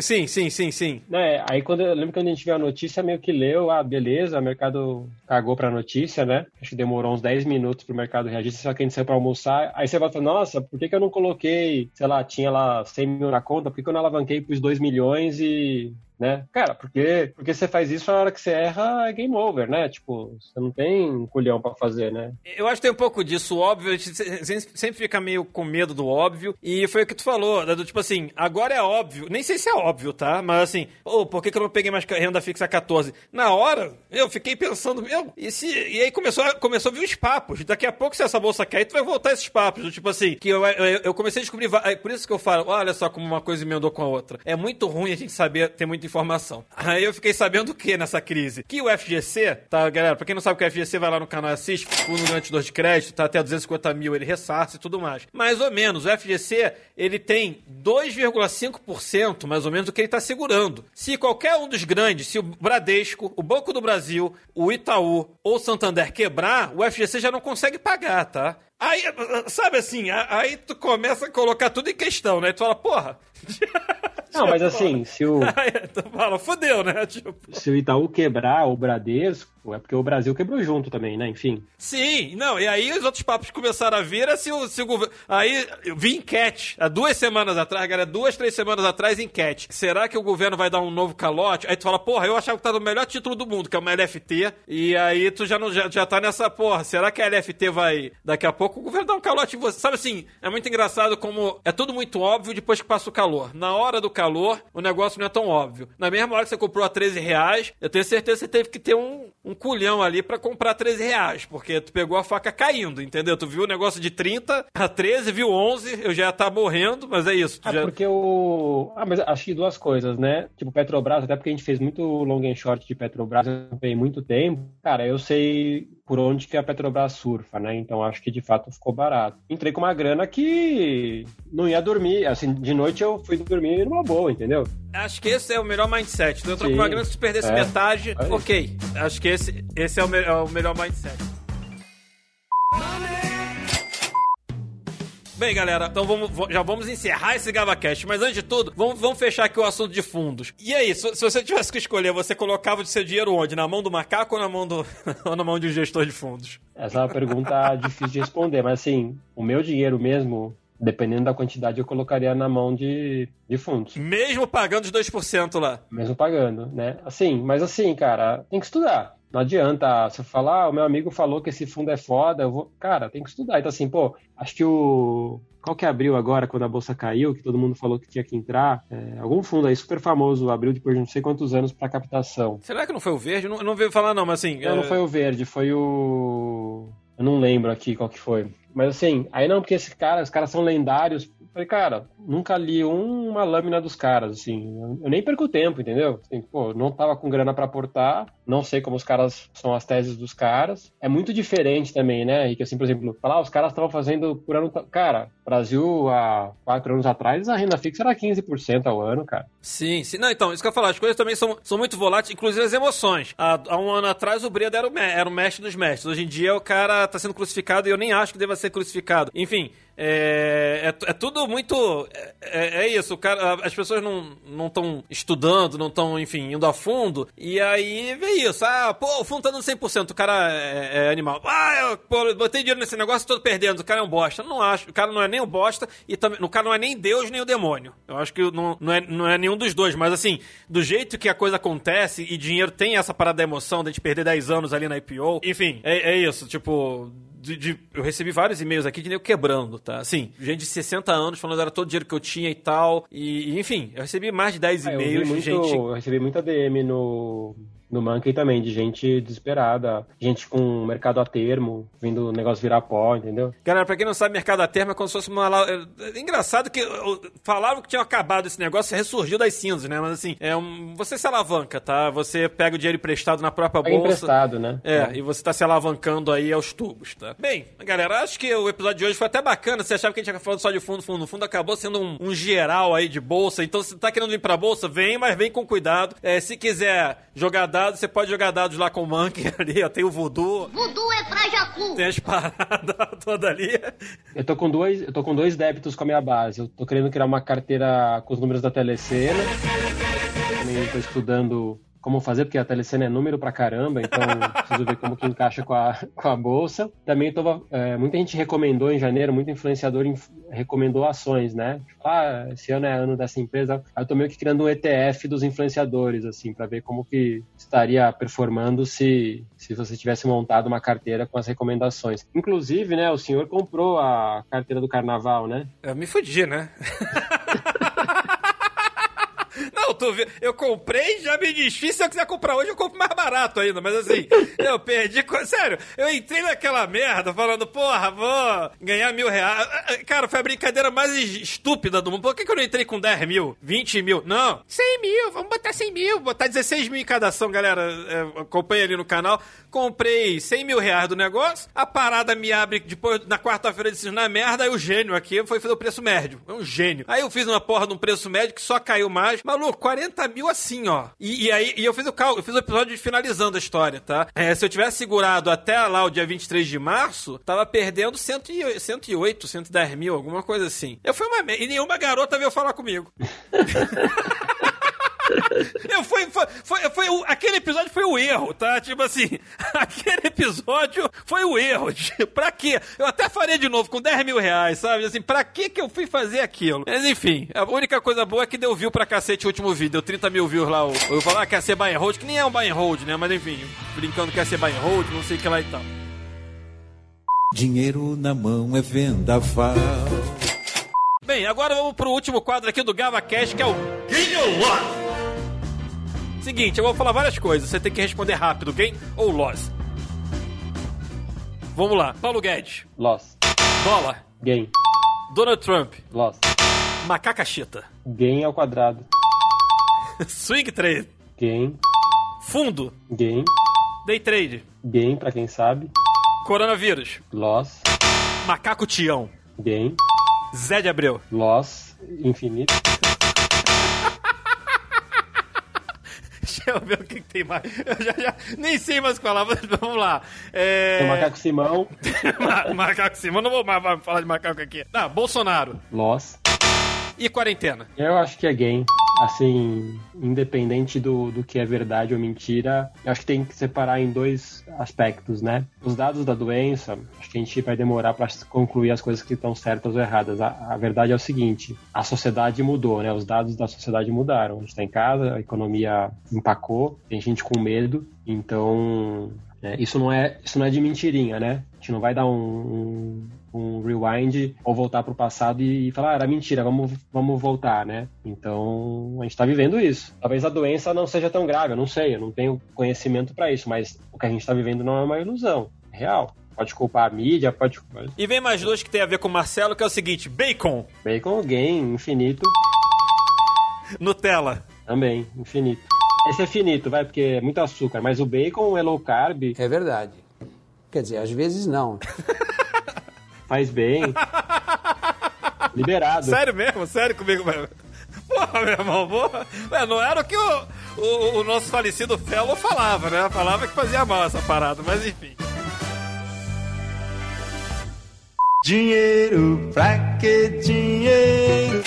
sim, sim, sim, sim. Né? Aí quando eu lembro quando a gente viu a notícia, meio que leu, ah, beleza, o mercado cagou pra notícia, né? Acho que demorou uns 10 minutos pro mercado reagir, só que a gente saiu pra almoçar. Aí você falar, nossa, por que, que eu não coloquei, sei lá, tinha lá 100 mil na conta, por que, que eu não alavanquei pros 2 milhões e. Né? Cara, porque, porque você faz isso na hora que você erra, é game over, né? Tipo, você não tem culhão pra fazer, né? Eu acho que tem um pouco disso, óbvio. A gente se- se- sempre fica meio com medo do óbvio. E foi o que tu falou, né, do tipo assim, agora é óbvio. Nem sei se é óbvio, tá? Mas assim, pô, por que, que eu não peguei mais renda fixa a 14? Na hora, eu fiquei pensando, meu, e, se, e aí começou, começou a vir os papos. Daqui a pouco, se essa bolsa cair, tu vai voltar esses papos. Do tipo assim, que eu, eu, eu comecei a descobrir. é Por isso que eu falo, olha só como uma coisa emendou com a outra. É muito ruim a gente saber ter muita informação. Aí eu fiquei sabendo o que nessa crise? Que o FGC, tá, galera? Pra quem não sabe o que o FGC vai lá no canal e assiste, fundo garantidor de crédito, tá até 250 mil, ele ressarce e tudo mais. Mais ou menos, o FGC, ele tem 2,5% mais ou menos do que ele tá segurando. Se qualquer um dos grandes, se o Bradesco, o Banco do Brasil, o Itaú ou o Santander quebrar, o FGC já não consegue pagar, tá? Aí, sabe assim, aí tu começa a colocar tudo em questão, né? Tu fala, porra. Não, mas assim, se o, Aí tu fala, fodeu, né? Tipo. se o Itaú quebrar o Bradesco, é porque o Brasil quebrou junto também, né? Enfim. Sim, não, e aí os outros papos começaram a vir, se o, se o governo. Aí eu vi enquete, há duas semanas atrás, galera, duas, três semanas atrás, enquete. Será que o governo vai dar um novo calote? Aí tu fala, porra, eu achava que tá no melhor título do mundo, que é uma LFT, e aí tu já, não, já, já tá nessa, porra, será que a LFT vai. Daqui a pouco o governo dá um calote em você? Sabe assim, é muito engraçado como é tudo muito óbvio depois que passa o calor. Na hora do calor, o negócio não é tão óbvio. Na mesma hora que você comprou a 13 reais, eu tenho certeza que você teve que ter um, um culhão ali pra comprar 13 reais, porque tu pegou a faca caindo, entendeu? Tu viu o negócio de 30 a 13, viu 11, eu já ia estar morrendo, mas é isso. Ah, já... porque o. Ah, mas acho que duas coisas, né? Tipo, Petrobras, até porque a gente fez muito long and short de Petrobras tem muito tempo. Cara, eu sei por onde que a Petrobras surfa, né? Então acho que de fato ficou barato. Entrei com uma grana que não ia dormir. Assim, de noite eu fui dormir numa boa, entendeu? Acho que esse é o melhor mindset. Com Sim. uma grana, se perdesse É. metade, É. ok. Acho que esse, esse é, o me- é o melhor mindset. Bem, galera, então vamos, já vamos encerrar esse GavaCast, mas antes de tudo, vamos, vamos fechar aqui o assunto de fundos. E aí, se, se você tivesse que escolher, você colocava o seu dinheiro onde? Na mão do macaco ou na mão, do, ou na mão de um gestor de fundos? Essa é uma pergunta difícil de responder, mas assim, o meu dinheiro mesmo, dependendo da quantidade, eu colocaria na mão de, de fundos. Mesmo pagando os 2% lá. Mesmo pagando, né? Assim, mas assim, cara, tem que estudar. Não adianta você falar, ah, o meu amigo falou que esse fundo é foda, eu vou. Cara, tem que estudar. Então, assim, pô, acho que o. Qual que abriu agora, quando a bolsa caiu, que todo mundo falou que tinha que entrar? É, algum fundo aí super famoso abriu depois de não sei quantos anos para captação. Será que não foi o verde? Não, não veio falar, não, mas assim. Não, não é- foi o verde, foi o. Eu não lembro aqui qual que foi. Mas assim, aí não, porque esses caras, os caras são lendários. Falei, cara, nunca li um- uma lâmina dos caras, assim. Eu, nem perco tempo, entendeu? Assim, pô, não tava com grana pra aportar, não sei como os caras são as teses dos caras. É muito diferente também, né? E que assim, por exemplo, falar, ah, os caras estavam fazendo por ano. Cara, Brasil há quatro anos atrás, a renda fixa era 15% ao ano, cara. Sim, sim. Não, então, isso que eu falar, as coisas também são, são muito voláteis, inclusive as emoções. Há, há um ano atrás o Breda era o, era o mestre dos mestres. Hoje em dia o cara tá sendo crucificado e eu nem acho que deva ser crucificado. Enfim, é, é, é tudo muito. É, é- é isso, o cara, as pessoas não estão estudando, não estão, enfim, indo a fundo. E aí vê isso. Ah, pô, o fundo tá dando 100%, o cara é, é animal. Ah, eu pô, botei dinheiro nesse negócio tô perdendo, o cara é um bosta. Não acho, o cara não é nem um bosta e também, o cara não é nem Deus nem o demônio. Eu acho que não, não, é, não é nenhum dos dois, mas assim, do jeito que a coisa acontece e dinheiro tem essa parada da emoção de a gente perder 10 anos ali na IPO, enfim, é, é isso, tipo. De- de- eu recebi vários e-mails aqui de nego quebrando, tá? Assim, gente de 60 anos falando que era todo o dinheiro que eu tinha e tal. E, enfim, eu recebi mais de 10 Ah, e-mails de gente. eu recebi muita DM no, No Monkey também, de gente desesperada, gente com mercado a termo, vendo o negócio virar pó, entendeu? Galera, pra quem não sabe, mercado a termo é como se fosse uma. é- é engraçado que falavam que tinha acabado esse negócio e ressurgiu das cinzas, né? Mas assim, é um... você se alavanca, tá? Você pega o dinheiro emprestado na própria bolsa. emprestado, né? É, e você tá se alavancando aí aos tubos, tá? Bem, galera, acho que o episódio de hoje foi até bacana. Você achava que a gente ia falando só de fundo, fundo, fundo, acabou sendo um, um geral aí de bolsa. Então, se tá querendo vir pra bolsa, vem, mas vem com cuidado. É, se quiser jogar dados, você pode jogar dados lá com o Monkey ali, ó, tem o Voodoo, Voodoo é pra Jacu. tem as paradas todas ali. Eu tô com dois, eu tô com dois débitos com a minha base. Eu tô querendo criar uma carteira com os números da telecena. Também tô estudando como fazer, porque a telecena é número pra caramba, então preciso ver como que encaixa com a, com a bolsa. Também tô, é, muita gente recomendou em janeiro, muito influenciador inf- recomendou ações, né? Tipo, ah, esse ano é ano dessa empresa. Aí eu tô meio que criando um ETF dos influenciadores, assim, pra ver como que estaria performando se, se você tivesse montado uma carteira com as recomendações. Inclusive, né, o senhor comprou a carteira do carnaval, né? Eu me fudi, né? Tu vê, eu comprei, já me desfiz. Se eu quiser comprar hoje, eu compro mais barato ainda. Mas assim, eu perdi. Sério, eu entrei naquela merda falando, porra, vou ganhar mil reais. Cara, foi a brincadeira mais es- estúpida do mundo. Por que, que eu não entrei com 10 mil, 20 mil? Não, 100 mil, vamos botar 100 mil, botar 16 mil em cada ação, galera. É, acompanha ali no canal. Comprei 100 mil reais do negócio. A parada me abre depois, na quarta-feira, disse na merda. Aí o gênio aqui foi fazer o preço médio. É um gênio. Aí eu fiz uma porra de um preço médio que só caiu mais. Maluco, 40 mil assim, ó. E, e aí e eu fiz o cálculo, eu fiz o episódio finalizando a história, tá? É, se eu tivesse segurado até lá o dia 23 de março, tava perdendo 100 e- 108, 110 mil, alguma coisa assim. Eu fui uma. E nenhuma garota veio falar comigo. Eu fui, foi, foi, foi aquele episódio foi o erro, tá? Tipo assim, aquele episódio foi o erro. Tipo, pra quê? Eu até faria de novo com 10 mil reais, sabe? Assim, pra que que eu fui fazer aquilo? Mas enfim, a única coisa boa é que deu view pra cacete o último vídeo. Deu 30 mil views lá. Eu falar que ia ser buy and hold, que nem é um buy and hold, né? Mas enfim, brincando que ia ser buy and hold, não sei o que lá e tal. Dinheiro na mão é vendaval. Bem, agora vamos pro último quadro aqui do Gava Cash, que é o Game Loss. Seguinte, eu vou falar várias coisas, você tem que responder rápido, game ou loss. Vamos lá. Paulo Guedes, Loss. dólar, Gain. Donald Trump, Loss. macaca chita, Gain ao quadrado. swing trade, Gain. fundo, Gain. day trade, Gain, pra quem sabe. coronavírus, Loss. macaco tião, Gain. Zé de Abreu, Loss. Infinito. Deixa eu ver o que, que tem mais. Eu já, já nem sei mais mas vamos lá. É... Tem o Macaco Simão. Ma- macaco Simão, não vou mais falar de macaco aqui. Ah, Bolsonaro Loss. e quarentena. Eu acho que é gain. Assim, independente do, do que é verdade ou mentira, eu acho que tem que separar em dois aspectos, né? Os dados da doença, acho que a gente vai demorar para concluir as coisas que estão certas ou erradas. A, a verdade é o seguinte: a sociedade mudou, né? Os dados da sociedade mudaram. A gente está em casa, a economia empacou, tem gente com medo, então é, isso não é isso não é de mentirinha, né? A gente não vai dar um, um, um rewind ou voltar pro passado e, e falar, ah, era mentira, vamos, vamos voltar, né? Então, a gente tá vivendo isso. Talvez a doença não seja tão grave, eu não sei, eu não tenho conhecimento para isso, mas o que a gente tá vivendo não é uma ilusão, é real. Pode culpar a mídia, pode culpar... E vem mais dois que tem a ver com o Marcelo, que é o seguinte: bacon, Bacon, gain, infinito, Nutella. também, infinito. Esse é finito, vai, porque é muito açúcar, mas o bacon é low carb, É verdade. Quer dizer, às vezes não. faz bem. Liberado. Sério mesmo? Sério comigo mesmo? Porra, meu irmão, porra. Ué, não era o que o, o, o nosso falecido Fellow falava, né? Falava que fazia mal essa parada, mas enfim. Dinheiro, pra que dinheiro?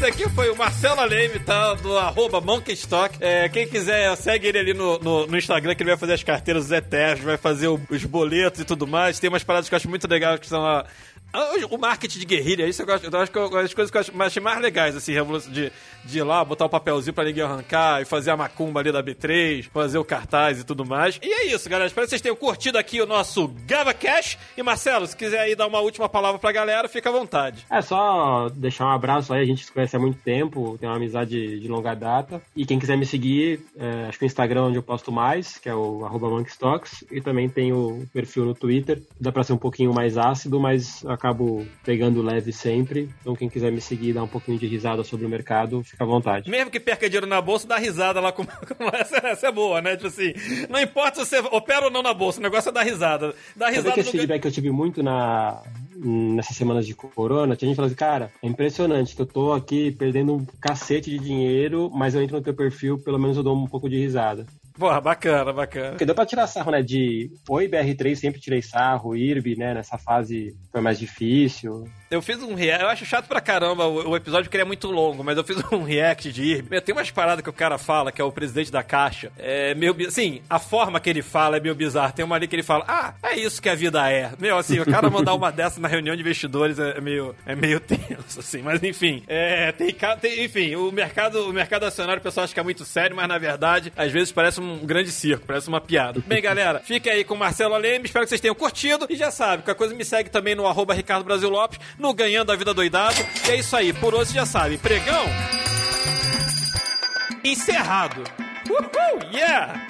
Esse aqui foi o Marcelo Leme, tá? Do arroba Monkeystock. É, quem quiser, segue ele ali no, no, no Instagram, que ele vai fazer as carteiras dos eternos, vai fazer o- os boletos e tudo mais. Tem umas paradas que eu acho muito legais que são a, O marketing de guerrilha, isso eu gosto. Eu acho que eu- as coisas que eu achei mais legais, assim, de, de ir lá, botar o papelzinho pra ninguém arrancar e fazer a macumba ali da B3, fazer o cartaz e tudo mais. E é isso, galera. Espero que vocês tenham curtido aqui o nosso Gava Cash. E Marcelo, se quiser aí dar uma última palavra pra galera, fica à vontade. É só deixar um abraço aí, a gente se conhece há muito tempo, tem uma amizade de longa data. E quem quiser me seguir, é, acho que o Instagram é onde eu posto mais, que é o arroba monkstocks, e também tem o perfil no Twitter. Dá pra ser um pouquinho mais ácido, mas eu acabo pegando leve sempre. Então quem quiser me seguir e dar um pouquinho de risada sobre o mercado, fica à vontade. Mesmo que perca dinheiro na bolsa, dá risada lá com. essa, essa é boa, né? Tipo assim, não importa se você opera ou não na bolsa, o negócio é dar risada. Dá Sabe risada que esse feedback que eu tive muito na, nessas semanas de corona? Tinha gente falando assim, cara, é impressionante que eu tô aqui perdendo um cacete de dinheiro, mas eu entro no teu perfil, pelo menos eu dou um pouco de risada. Porra, bacana, bacana. Porque deu pra tirar sarro, né? De Oi BR3, sempre tirei sarro, IRB, né? Nessa fase foi mais difícil. Eu fiz um react, eu acho chato pra caramba o, o episódio porque ele é muito longo, mas eu fiz um react de IRB. Meu, Tem umas paradas que o cara fala, que é o presidente da Caixa. É meio. Assim, a forma que ele fala é meio bizarra. Tem uma ali que ele fala, ah, é isso que a vida é. Meu, assim, o cara mandar uma dessa na reunião de investidores é é meio, é meio tenso, assim. Mas enfim, é, tem, tem- enfim, o mercado, o mercado acionário o pessoal acha que é muito sério, mas na verdade, às vezes parece um grande circo, parece uma piada. Bem, galera, fica aí com o Marcelo Aleme, espero que vocês tenham curtido. E já sabe, qualquer coisa me segue também no arroba Ricardo Brasil Lopes, no Ganhando a Vida Doidado. E é isso aí, por hoje já sabe, pregão encerrado. Uhul, yeah!